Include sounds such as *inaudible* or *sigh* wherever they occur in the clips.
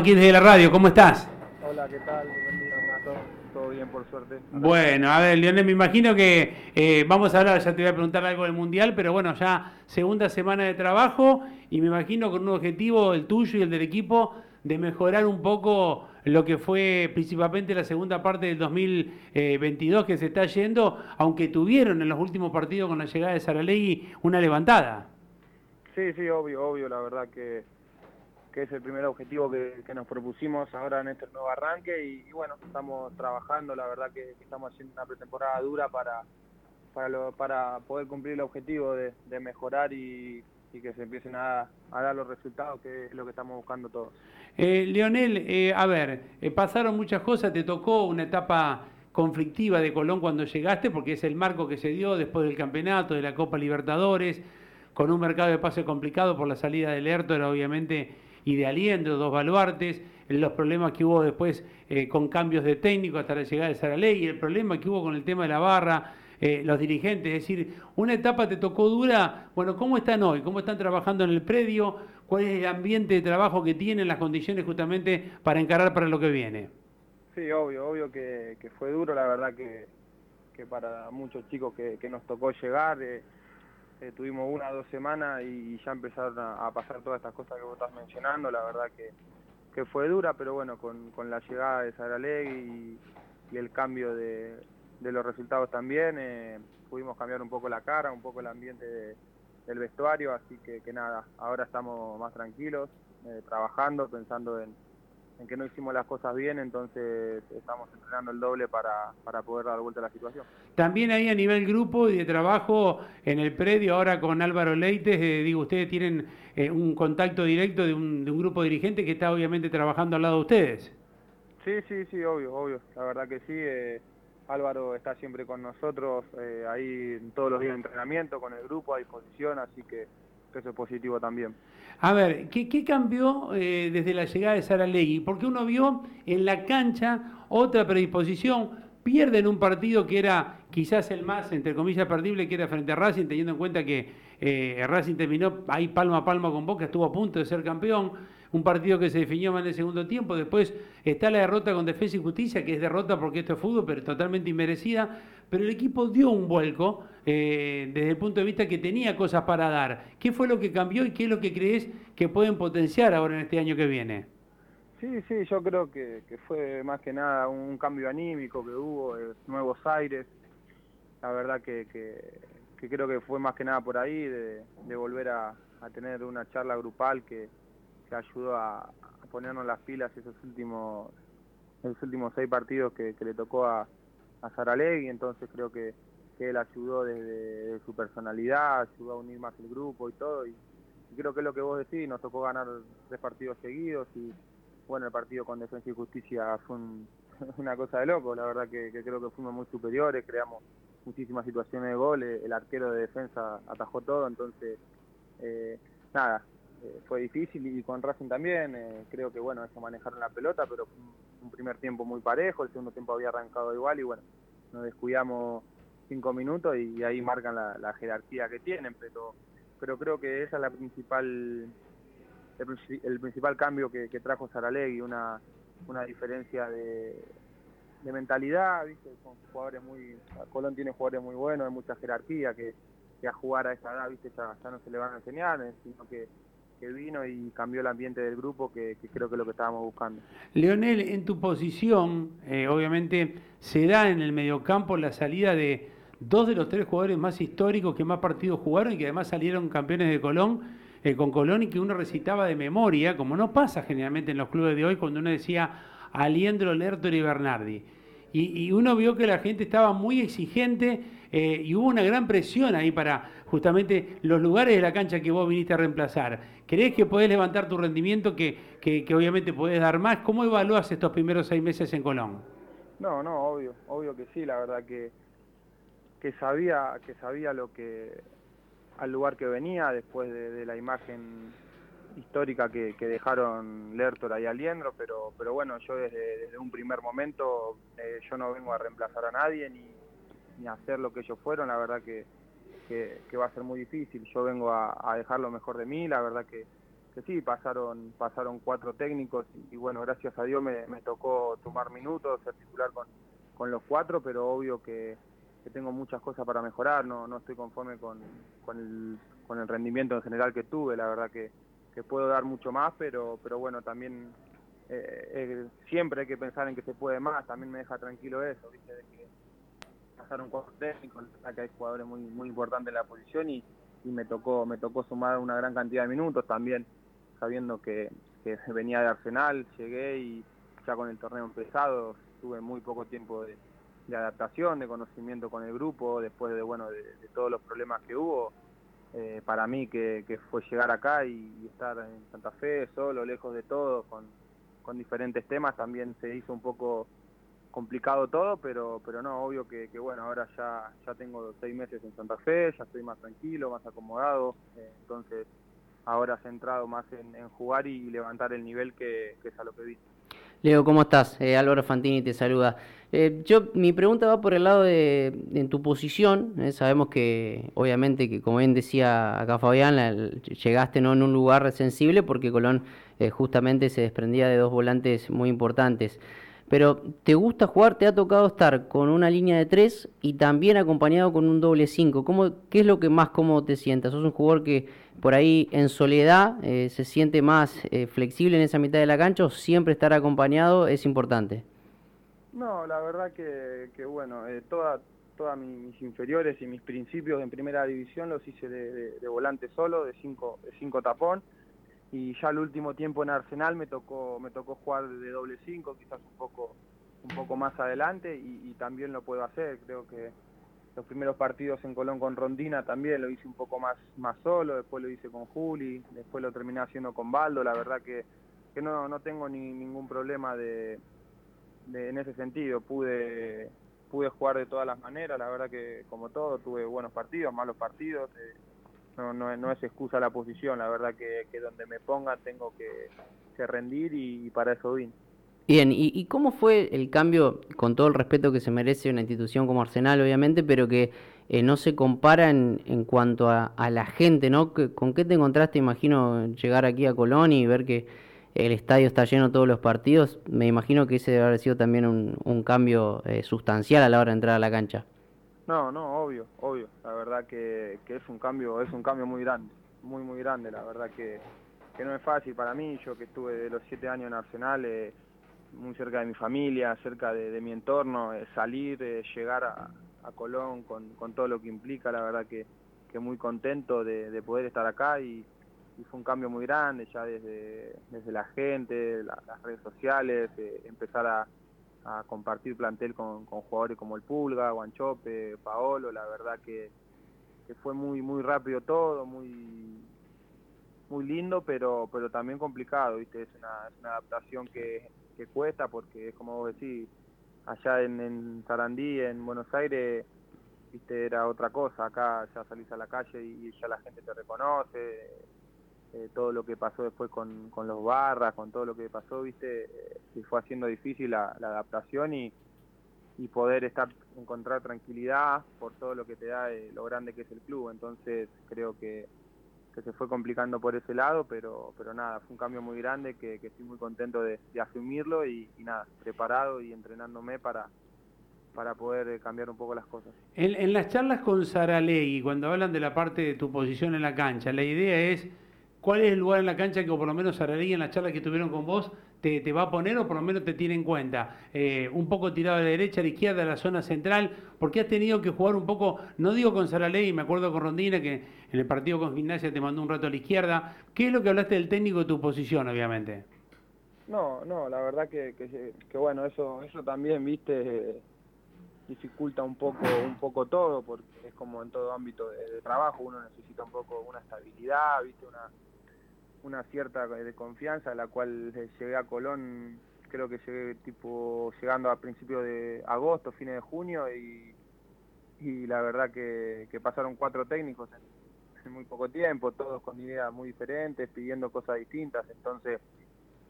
Aquí desde la radio, ¿cómo estás? Hola, ¿qué tal? Buen día, todo, todo bien por suerte. Bueno, a ver, Leonel, me imagino que eh, vamos a hablar, ya te voy a preguntar algo del Mundial, pero bueno, ya segunda semana de trabajo y me imagino con un objetivo, el tuyo y el del equipo, de mejorar un poco lo que fue principalmente la segunda parte del 2022 que se está yendo, aunque tuvieron en los últimos partidos con la llegada de Saralegui una levantada. Sí, sí, obvio, obvio, la verdad que que es el primer objetivo que, nos propusimos ahora en este nuevo arranque y, bueno, estamos trabajando, la verdad que, estamos haciendo una pretemporada dura para, para, poder cumplir el objetivo de, mejorar y, que se empiecen a, dar los resultados, que es lo que estamos buscando todos. Eh, Leonel, eh, a ver, eh, pasaron muchas cosas, te tocó una etapa conflictiva de Colón cuando llegaste, porque es el marco que se dio después del campeonato, de la Copa Libertadores, con un mercado de pase complicado por la salida del era obviamente y de Aliendro, dos baluartes, los problemas que hubo después eh, con cambios de técnico hasta la llegada de Sara Ley, el problema que hubo con el tema de la barra, eh, los dirigentes, es decir, una etapa te tocó dura, bueno, ¿cómo están hoy? ¿Cómo están trabajando en el predio? ¿Cuál es el ambiente de trabajo que tienen, las condiciones justamente para encarar para lo que viene? Sí, obvio, obvio que, fue duro, la verdad que, para muchos chicos que, nos tocó llegar, eh, eh, tuvimos una o dos semanas y ya empezaron a, pasar todas estas cosas que vos estás mencionando, la verdad que, fue dura, pero bueno, con, la llegada de Saralegui y, el cambio de, los resultados también, eh, pudimos cambiar un poco la cara, un poco el ambiente del vestuario, así que, nada, ahora estamos más tranquilos, eh, trabajando, pensando en, en que no hicimos las cosas bien, entonces estamos entrenando el doble para, poder dar vuelta a la situación. También ahí a nivel grupo y de trabajo en el predio, ahora con Álvaro Leites, eh, digo, ustedes tienen eh, un contacto directo de un, de un, grupo dirigente que está obviamente trabajando al lado de ustedes. Sí, sí, sí, obvio, obvio, la verdad que sí. Eh, Álvaro está siempre con nosotros, ahí todos los días de entrenamiento, con el grupo a disposición, así que eso es positivo también. A ver, ¿qué, cambió eh, desde la llegada de Sara Legui? Porque uno vio en la cancha otra predisposición, pierden un partido que era quizás el más, entre comillas, perdible, que era frente a Racing, teniendo en cuenta que eh, Racing terminó ahí palma a palma con Boca, estuvo a punto de ser campeón un partido que se definió más en el segundo tiempo. Después está la derrota con Defensa y Justicia, que es derrota porque esto es fútbol, pero totalmente inmerecida. Pero el equipo dio un vuelco eh, desde el punto de vista que tenía cosas para dar. ¿Qué fue lo que cambió y qué es lo que crees que pueden potenciar ahora en este año que viene? Sí, sí, yo creo que, fue más que nada un cambio anímico que hubo, eh, nuevos aires. La verdad que, creo que fue más que nada por ahí, de, volver a tener una charla grupal que, que ayudó a, ponernos las pilas esos últimos esos últimos seis partidos que, le tocó a, a Saralegui, entonces creo que, él ayudó desde, su personalidad, ayudó a unir más el grupo y todo, y, creo que es lo que vos decís, nos tocó ganar tres partidos seguidos y bueno, el partido con Defensa y Justicia fue *laughs* una cosa de loco, la verdad que, creo que fuimos muy superiores, creamos muchísimas situaciones de gol, el arquero de defensa atajó todo, entonces eh, nada, eh, fue difícil y con Racing también, eh, creo que bueno, eso manejaron la pelota, pero un primer tiempo muy parejo, el segundo tiempo había arrancado igual y bueno, nos descuidamos cinco minutos y ahí marcan la, jerarquía que tienen, pero, pero creo que esa es la principal el, principal cambio que, trajo Saralegui, una, una diferencia de, mentalidad, ¿viste? son jugadores muy, Colón tiene jugadores muy buenos, de mucha jerarquía, que, a jugar a esa edad, ¿viste? Ya, no se le van a enseñar, sino que que vino y cambió el ambiente del grupo, que, creo que es lo que estábamos buscando. Leonel, en tu posición, eh, obviamente se da en el mediocampo la salida de dos de los tres jugadores más históricos que más partidos jugaron y que además salieron campeones de Colón, eh, con Colón y que uno recitaba de memoria, como no pasa generalmente en los clubes de hoy, cuando uno decía Aliendro, Lertor y Bernardi. Y, uno vio que la gente estaba muy exigente eh, y hubo una gran presión ahí para justamente los lugares de la cancha que vos viniste a reemplazar. ¿Crees que podés levantar tu rendimiento, que, que, obviamente podés dar más? ¿Cómo evalúas estos primeros seis meses en Colón? No, no, obvio, obvio que sí, la verdad que, que sabía, que sabía lo que al lugar que venía después de la imagen histórica que, dejaron Lertora y Aliendro, pero, pero bueno, yo desde, un primer momento eh, yo no vengo a reemplazar a nadie ni, ni, a hacer lo que ellos fueron, la verdad que, que, va a ser muy difícil, yo vengo a, dejar lo mejor de mí, la verdad que, sí, pasaron, pasaron cuatro técnicos y, bueno, gracias a Dios me, tocó tomar minutos, articular con, con los cuatro, pero obvio que, tengo muchas cosas para mejorar, no, no estoy conforme con, con, el, con el rendimiento en general que tuve, la verdad que, que puedo dar mucho más, pero, pero bueno, también eh, eh, siempre hay que pensar en que se puede más, también me deja tranquilo eso, ¿viste? de que pasaron cuatro técnicos, que hay jugadores muy, muy importantes en la posición y, y me tocó me tocó sumar una gran cantidad de minutos también sabiendo que, venía de Arsenal, llegué y ya con el torneo empezado tuve muy poco tiempo de, adaptación, de conocimiento con el grupo, después de bueno de, todos los problemas que hubo. Eh, para mí que, fue llegar acá y, estar en Santa Fe solo, lejos de todo, con, diferentes temas, también se hizo un poco complicado todo, pero pero no, obvio que, bueno, ahora ya ya tengo seis meses en Santa Fe, ya estoy más tranquilo, más acomodado, eh, entonces ahora centrado más en, jugar y levantar el nivel que, es a lo que vi. Leo, ¿cómo estás? Eh, Álvaro Fantini te saluda. Eh, yo, mi pregunta va por el lado de, tu posición. Eh, sabemos que, obviamente, que como bien decía acá Fabián, llegaste no en un lugar sensible porque Colón justamente se desprendía de dos volantes muy importantes pero ¿te gusta jugar? ¿Te ha tocado estar con una línea de tres y también acompañado con un doble cinco? ¿Cómo, ¿Qué es lo que más cómodo te sientas? ¿Sos un jugador que por ahí en soledad eh, se siente más eh, flexible en esa mitad de la cancha o siempre estar acompañado es importante? No, la verdad que, bueno, eh, todas mis inferiores y mis principios en primera división los hice de, volante solo, de cinco, de cinco tapón y ya el último tiempo en Arsenal me tocó me tocó jugar de doble cinco quizás un poco un poco más adelante y, también lo puedo hacer. Creo que los primeros partidos en Colón con Rondina también lo hice un poco más más solo después lo hice con Juli después lo terminé haciendo con Baldo. La verdad que, que no, no tengo ni, ningún problema de, en ese sentido. Pude pude jugar de todas las maneras la verdad que como todo tuve buenos partidos malos partidos eh, no, no, no es excusa la posición, la verdad que, donde me ponga tengo que, rendir y, para eso vine. Bien, ¿Y, ¿y, cómo fue el cambio, con todo el respeto que se merece una institución como Arsenal, obviamente, pero que eh, no se compara en, en cuanto a, a, la gente, ¿no? ¿Con qué te encontraste, imagino, llegar aquí a Colón y ver que el estadio está lleno todos los partidos? Me imagino que ese debe haber sido también un, un cambio eh, sustancial a la hora de entrar a la cancha. No, no, obvio, obvio. La verdad que, que, es un cambio, es un cambio muy grande, muy muy grande. La verdad que, que no es fácil para mí. Yo que estuve de los siete años en Arsenal, eh, muy cerca de mi familia, cerca de, mi entorno, eh, salir, eh, llegar a, Colón con, con, todo lo que implica. La verdad que, que muy contento de, poder estar acá y, fue un cambio muy grande ya desde, desde la gente, las redes sociales, empezar a a compartir plantel con, jugadores como el Pulga, Guanchope, Paolo, la verdad que, fue muy muy rápido todo, muy muy lindo, pero pero también complicado, ¿viste? Es una, adaptación que, cuesta porque es como vos decís, allá en, en Sarandí, en Buenos Aires, ¿viste? Era otra cosa, acá ya salís a la calle y ya la gente te reconoce, eh, todo lo que pasó después con, con, los barras, con todo lo que pasó, viste, eh, se fue haciendo difícil la, adaptación y, y, poder estar, encontrar tranquilidad por todo lo que te da eh, lo grande que es el club. Entonces creo que, que, se fue complicando por ese lado, pero, pero nada, fue un cambio muy grande que, estoy muy contento de, asumirlo y, nada, preparado y entrenándome para, para poder cambiar un poco las cosas. En, en las charlas con Saralegui, cuando hablan de la parte de tu posición en la cancha, la idea es ¿Cuál es el lugar en la cancha que por lo menos Saralegui en la charla que tuvieron con vos te, va a poner o por lo menos te tiene en cuenta? Eh, un poco tirado a la derecha, a la izquierda, a la zona central, porque has tenido que jugar un poco, no digo con Saralegui, me acuerdo con Rondina que en el partido con Gimnasia te mandó un rato a la izquierda. ¿Qué es lo que hablaste del técnico de tu posición, obviamente? No, no, la verdad que, que, bueno, eso, eso también, viste, dificulta un poco un poco todo porque es como en todo ámbito de, trabajo uno necesita un poco una estabilidad viste una una cierta de confianza, la cual llegué a Colón, creo que llegué tipo llegando a principios de agosto, fines de junio, y, y la verdad que, pasaron cuatro técnicos en, muy poco tiempo, todos con ideas muy diferentes, pidiendo cosas distintas, entonces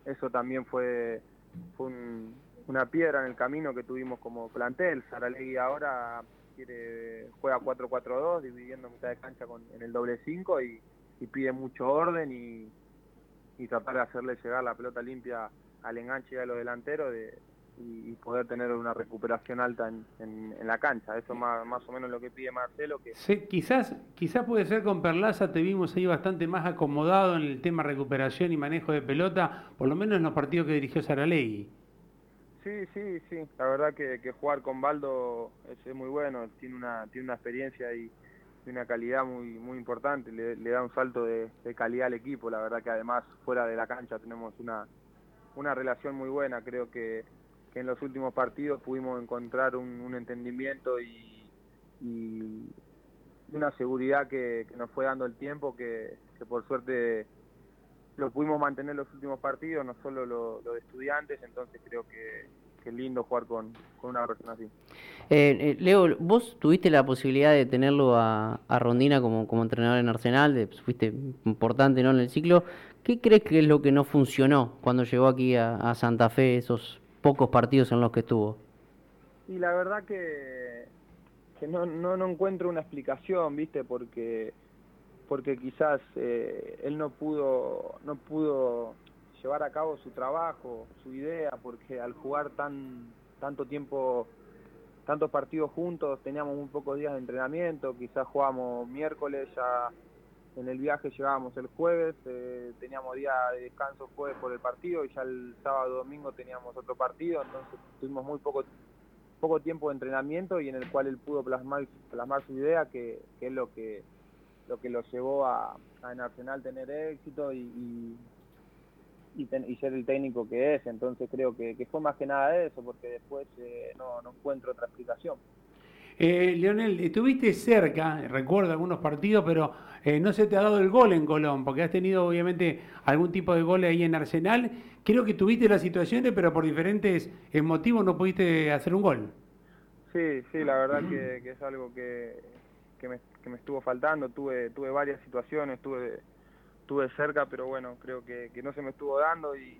eso también fue, fue una piedra en el camino que tuvimos como plantel. Saralegui ahora quiere, juega 4-4-2, dividiendo mitad de cancha con, en el doble 5 y, y pide mucho orden y, tratar de hacerle llegar la pelota limpia al enganche de los delanteros de, y, poder tener una recuperación alta en, la cancha. Eso más, más o menos lo que pide Marcelo. Que... Sí, quizás, quizás puede ser con Perlaza, te vimos ahí bastante más acomodado en el tema recuperación y manejo de pelota, por lo menos en los partidos que dirigió Saralegui. Sí, sí, sí. La verdad que, jugar con Baldo es, muy bueno, tiene una, tiene una experiencia y, una calidad muy muy importante, le, da un salto de, calidad al equipo, la verdad que además fuera de la cancha tenemos una, una relación muy buena, creo que, en los últimos partidos pudimos encontrar un, entendimiento y, una seguridad que, nos fue dando el tiempo, que, por suerte lo pudimos mantener en los últimos partidos, no solo los lo de estudiantes, entonces creo que, es lindo jugar con, una persona así. Eh, eh, Leo, vos tuviste la posibilidad de tenerlo a, Rondina como, como entrenador en Arsenal, de, fuiste importante ¿no? en el ciclo. ¿Qué crees que es lo que no funcionó cuando llegó aquí a Santa Fe esos pocos partidos en los que estuvo. Y la verdad que, que no, no, no encuentro una explicación, ¿viste? Porque porque quizás eh, él no pudo no pudo llevar a cabo su trabajo, su idea, porque al jugar tan tanto tiempo, tantos partidos juntos, teníamos muy pocos días de entrenamiento, quizás jugábamos miércoles, ya en el viaje llegábamos el jueves, eh, teníamos día de descanso jueves por el partido y ya el sábado domingo teníamos otro partido, entonces tuvimos muy poco poco tiempo de entrenamiento y en el cual él pudo plasmar plasmar su idea que, es lo que lo que lo llevó a, a Nacional tener éxito y, y, ser el técnico que es, entonces creo que, fue más que nada eso, porque después eh, no, no encuentro otra explicación. Eh, Leonel, estuviste cerca, recuerdo algunos partidos, pero eh, no se te ha dado el gol en Colón, porque has tenido obviamente algún tipo de gol ahí en Arsenal. Creo que tuviste las situaciones, pero por diferentes eh, motivos no pudiste hacer un gol. Sí, sí, la verdad que, es algo que, me, estuvo faltando. Tuve, tuve varias situaciones, tuve, tuve cerca, pero bueno, creo que, no se me estuvo dando y,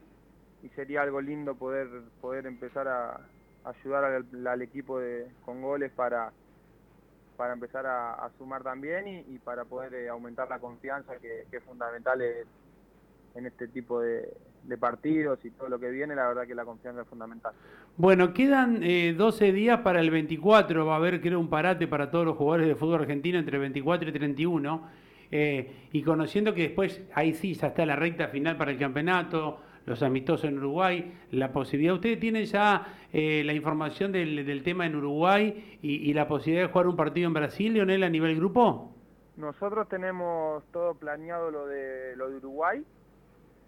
sería algo lindo poder, poder empezar a, ayudar al, equipo de, con goles para, para empezar a, sumar también y, para poder eh, aumentar la confianza que, es fundamental en este tipo de, partidos y todo lo que viene, la verdad que la confianza es fundamental. Bueno, quedan 12 eh, días para el 24, va a haber creo un parate para todos los jugadores de fútbol argentino entre 24 y 31, eh, y conociendo que después ahí sí ya está la recta final para el campeonato, los amistosos en Uruguay, la posibilidad, ustedes tienen ya eh, la información del, tema en Uruguay y, la posibilidad de jugar un partido en Brasil, Leonel, a nivel grupo. Nosotros tenemos todo planeado lo de, lo de Uruguay,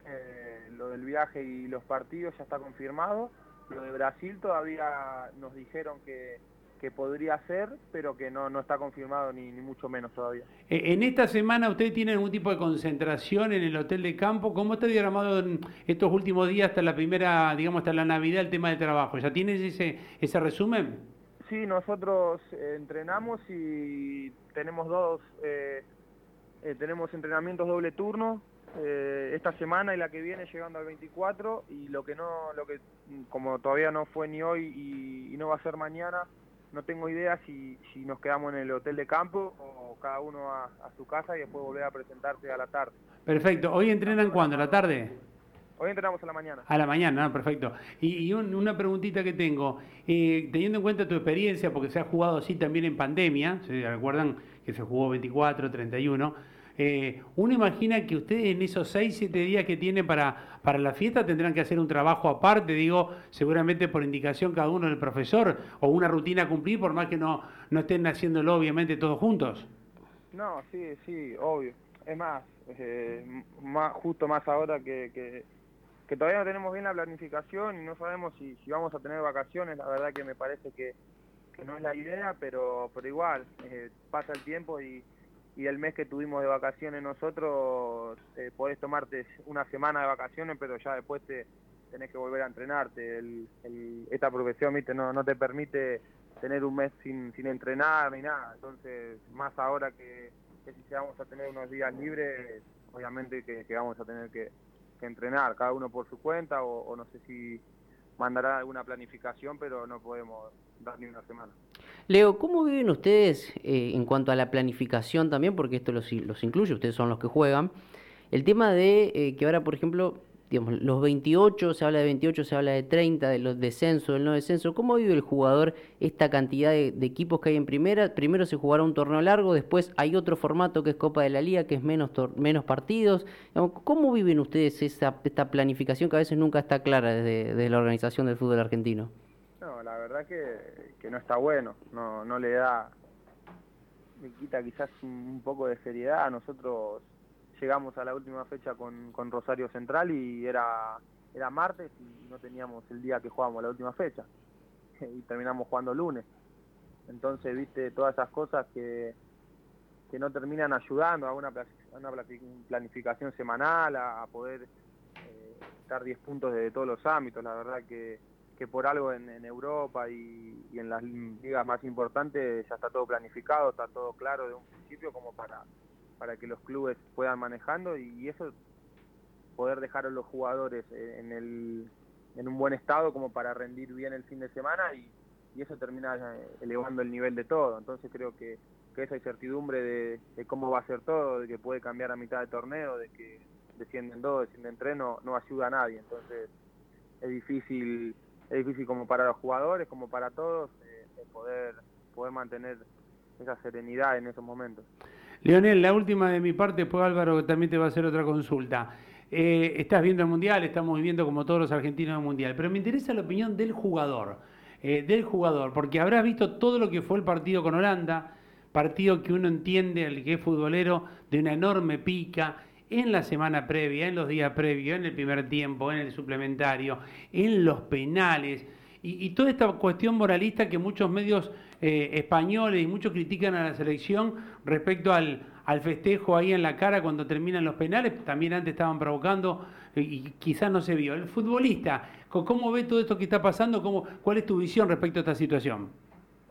eh, lo del viaje y los partidos ya está confirmado. Lo de Brasil todavía nos dijeron que que podría ser, pero que no, no está confirmado ni, ni mucho menos todavía. Eh, en esta semana ustedes tienen algún tipo de concentración en el hotel de campo. ¿Cómo está diagramado en estos últimos días hasta la primera, digamos, hasta la Navidad el tema de trabajo? ¿Ya tienes ese, ese resumen? Sí, nosotros eh, entrenamos y tenemos dos, eh, tenemos entrenamientos doble turno, esta semana y la que viene llegando al 24 y lo que no lo que como todavía no fue ni hoy y no va a ser mañana no tengo idea si, si nos quedamos en el hotel de campo o cada uno a, su casa y después volver a presentarse a la tarde. Perfecto. ¿Hoy entrenan cuándo? ¿A la tarde? Hoy entrenamos a la mañana. A la mañana, no, perfecto. Y, una preguntita que tengo, eh, teniendo en cuenta tu experiencia, porque se ha jugado así también en pandemia, ¿se recuerdan que se jugó 24, 31? Eh, uno imagina que ustedes en esos 6, 7 días que tienen para, para la fiesta tendrán que hacer un trabajo aparte, digo, seguramente por indicación cada uno del profesor, o una rutina a cumplir, por más que no, no estén haciéndolo obviamente todos juntos. No, sí, sí, obvio. Es más, eh, más justo más ahora que, que, todavía no tenemos bien la planificación y no sabemos si, vamos a tener vacaciones, la verdad que me parece que, no es la idea, pero, pero igual, eh, pasa el tiempo y y el mes que tuvimos de vacaciones nosotros eh, podés tomarte una semana de vacaciones pero ya después te tenés que volver a entrenarte esta profesión ¿viste? No, no te permite tener un mes sin, sin entrenar ni nada entonces más ahora que, si vamos a tener unos días libres obviamente que, vamos a tener que, entrenar cada uno por su cuenta o no sé si mandará alguna planificación pero no podemos dar ni una semana Leo, ¿cómo viven ustedes eh, en cuanto a la planificación también? Porque esto los, los, incluye, ustedes son los que juegan. El tema de eh, que ahora, por ejemplo, digamos, los 28, se habla de 28, se habla de 30, de los descensos, del no descenso. ¿Cómo vive el jugador esta cantidad de, equipos que hay en primera? Primero se jugará un torneo largo, después hay otro formato que es Copa de la Liga, que es menos, menos partidos. ¿Cómo viven ustedes esa, esta planificación que a veces nunca está clara desde, la organización del fútbol argentino? No, la verdad que, no está bueno, no, no le da, me quita quizás un poco de seriedad. Nosotros llegamos a la última fecha con, con Rosario Central y era, era martes y no teníamos el día que jugábamos la última fecha. *laughs* y terminamos jugando lunes. Entonces, viste, todas esas cosas que, que no terminan ayudando a una, planificación semanal, a, poder eh, estar 10 puntos de todos los ámbitos. La verdad que, que por algo en, Europa y, y, en las ligas más importantes ya está todo planificado, está todo claro de un principio como para para que los clubes puedan manejando y eso poder dejar a los jugadores en, el, en un buen estado como para rendir bien el fin de semana y, eso termina eh, elevando el nivel de todo. Entonces creo que, esa incertidumbre de, cómo va a ser todo, de que puede cambiar a mitad de torneo, de que descienden dos, descienden tres, no, no ayuda a nadie. Entonces es difícil, es difícil como para los jugadores, como para todos, eh, poder, poder mantener esa serenidad en esos momentos. Leonel, la última de mi parte, pues Álvaro también te va a hacer otra consulta. Eh, estás viendo el Mundial, estamos viviendo como todos los argentinos el Mundial, pero me interesa la opinión del jugador, eh, del jugador, porque habrás visto todo lo que fue el partido con Holanda, partido que uno entiende, el que es futbolero, de una enorme pica, en la semana previa, en los días previos, en el primer tiempo, en el suplementario, en los penales, y, toda esta cuestión moralista que muchos medios eh, españoles y muchos critican a la selección respecto al, festejo ahí en la cara cuando terminan los penales, también antes estaban provocando y quizás no se vio. El futbolista, ¿cómo ve todo esto que está pasando? ¿Cómo, ¿Cuál es tu visión respecto a esta situación?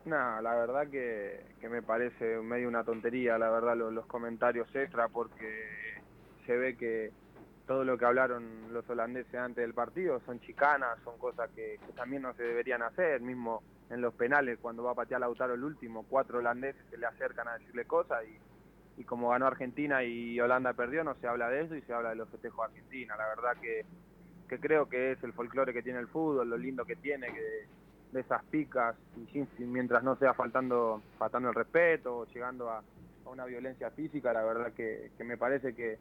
No, la verdad que, me parece medio una tontería, la verdad, los comentarios extra, porque se ve que todo lo que hablaron los holandeses antes del partido son chicanas, son cosas que, también no se deberían hacer, mismo en los penales cuando va a patear Lautaro el último, cuatro holandeses se le acercan a decirle cosas y, como ganó Argentina y Holanda perdió, no se habla de eso y se habla de los festejos de Argentina. La verdad que, creo que es el folclore que tiene el fútbol, lo lindo que tiene, que de esas picas, y mientras no sea faltando, faltando el respeto o llegando a, una violencia física, la verdad que me parece que,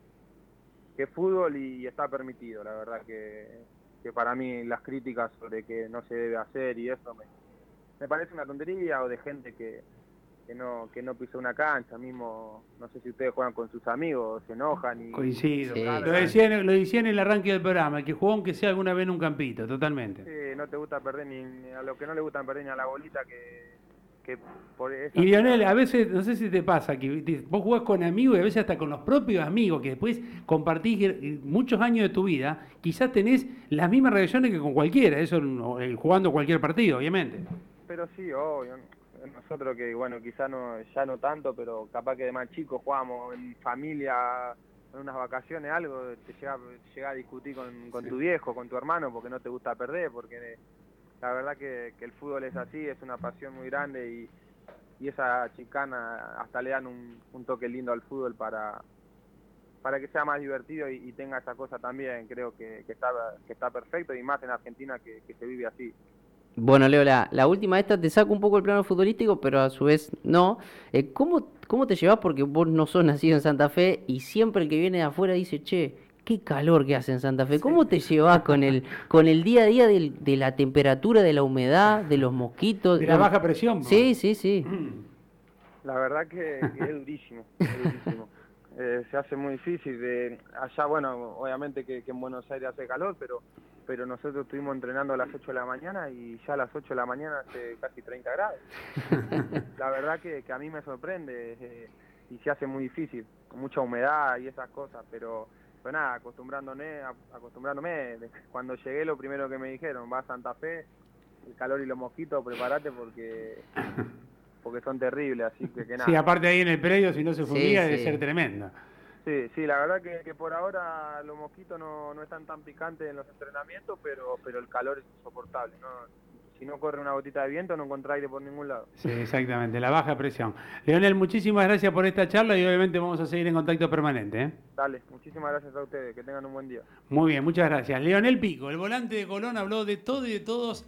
que fútbol y, está permitido, la verdad que, que, para mí las críticas sobre que no se debe hacer y eso me, me parece una tontería o de gente que, que no que no pisó una cancha, mismo no sé si ustedes juegan con sus amigos, se enojan y coincido. Lo decían lo decía en el arranque del programa, que jugó aunque sea alguna vez en un campito, totalmente. Sí, no te gusta perder ni, a lo que no le gusta perder ni a la bolita que y Lionel, a veces, no sé si te pasa, que vos jugás con amigos y a veces hasta con los propios amigos, que después compartís muchos años de tu vida, quizás tenés las mismas reacciones que con cualquiera, eso jugando cualquier partido, obviamente. Pero sí, obvio. Nosotros que, bueno, quizás no, ya no tanto, pero capaz que de más chicos jugamos en familia, en unas vacaciones, algo, te llega, a discutir con, con tu viejo, con tu hermano, porque no te gusta perder, porque la verdad que, el fútbol es así, es una pasión muy grande y, esa chicana hasta le dan un, toque lindo al fútbol para, para que sea más divertido y, tenga esa cosa también, creo que, está, que está perfecto y más en Argentina que, se vive así. Bueno, Leo, la, última esta te saco un poco el plano futbolístico, pero a su vez no. Eh, ¿cómo, ¿Cómo te llevas? Porque vos no sos nacido en Santa Fe y siempre el que viene de afuera dice, che, qué calor que hace en Santa Fe. ¿Cómo te llevas con el, con el día a día de la temperatura, de la humedad, de los mosquitos? De la baja presión. Sí, sí, sí. *clears throat* La verdad que, es durísimo. Eh, se hace muy difícil. De, allá, bueno, obviamente que, en Buenos Aires hace calor, pero pero nosotros estuvimos entrenando a las 8 de la mañana y ya a las 8 de la mañana hace casi 30 grados. *laughs* la verdad que, a mí me sorprende eh, y se hace muy difícil, con mucha humedad y esas cosas, pero pues nada, acostumbrándome, acostumbrándome, cuando llegué lo primero que me dijeron, va a Santa Fe, el calor y los mosquitos, prepárate porque *laughs* porque son terribles, así que, nada. Sí, aparte ahí en el predio, si no se fumiga, debe ser tremenda. Sí, sí, la verdad que, por ahora los mosquitos no, no están tan picantes en los entrenamientos, pero pero el calor es insoportable, ¿no? Si no corre una gotita de viento no encontrás aire por ningún lado. Sí, exactamente, la baja presión. Leonel, muchísimas gracias por esta charla y obviamente vamos a seguir en contacto permanente. ¿eh? Dale, muchísimas gracias a ustedes, que tengan un buen día. Muy bien, muchas gracias. Leonel Pico, el volante de Colón, habló de todo y de todos.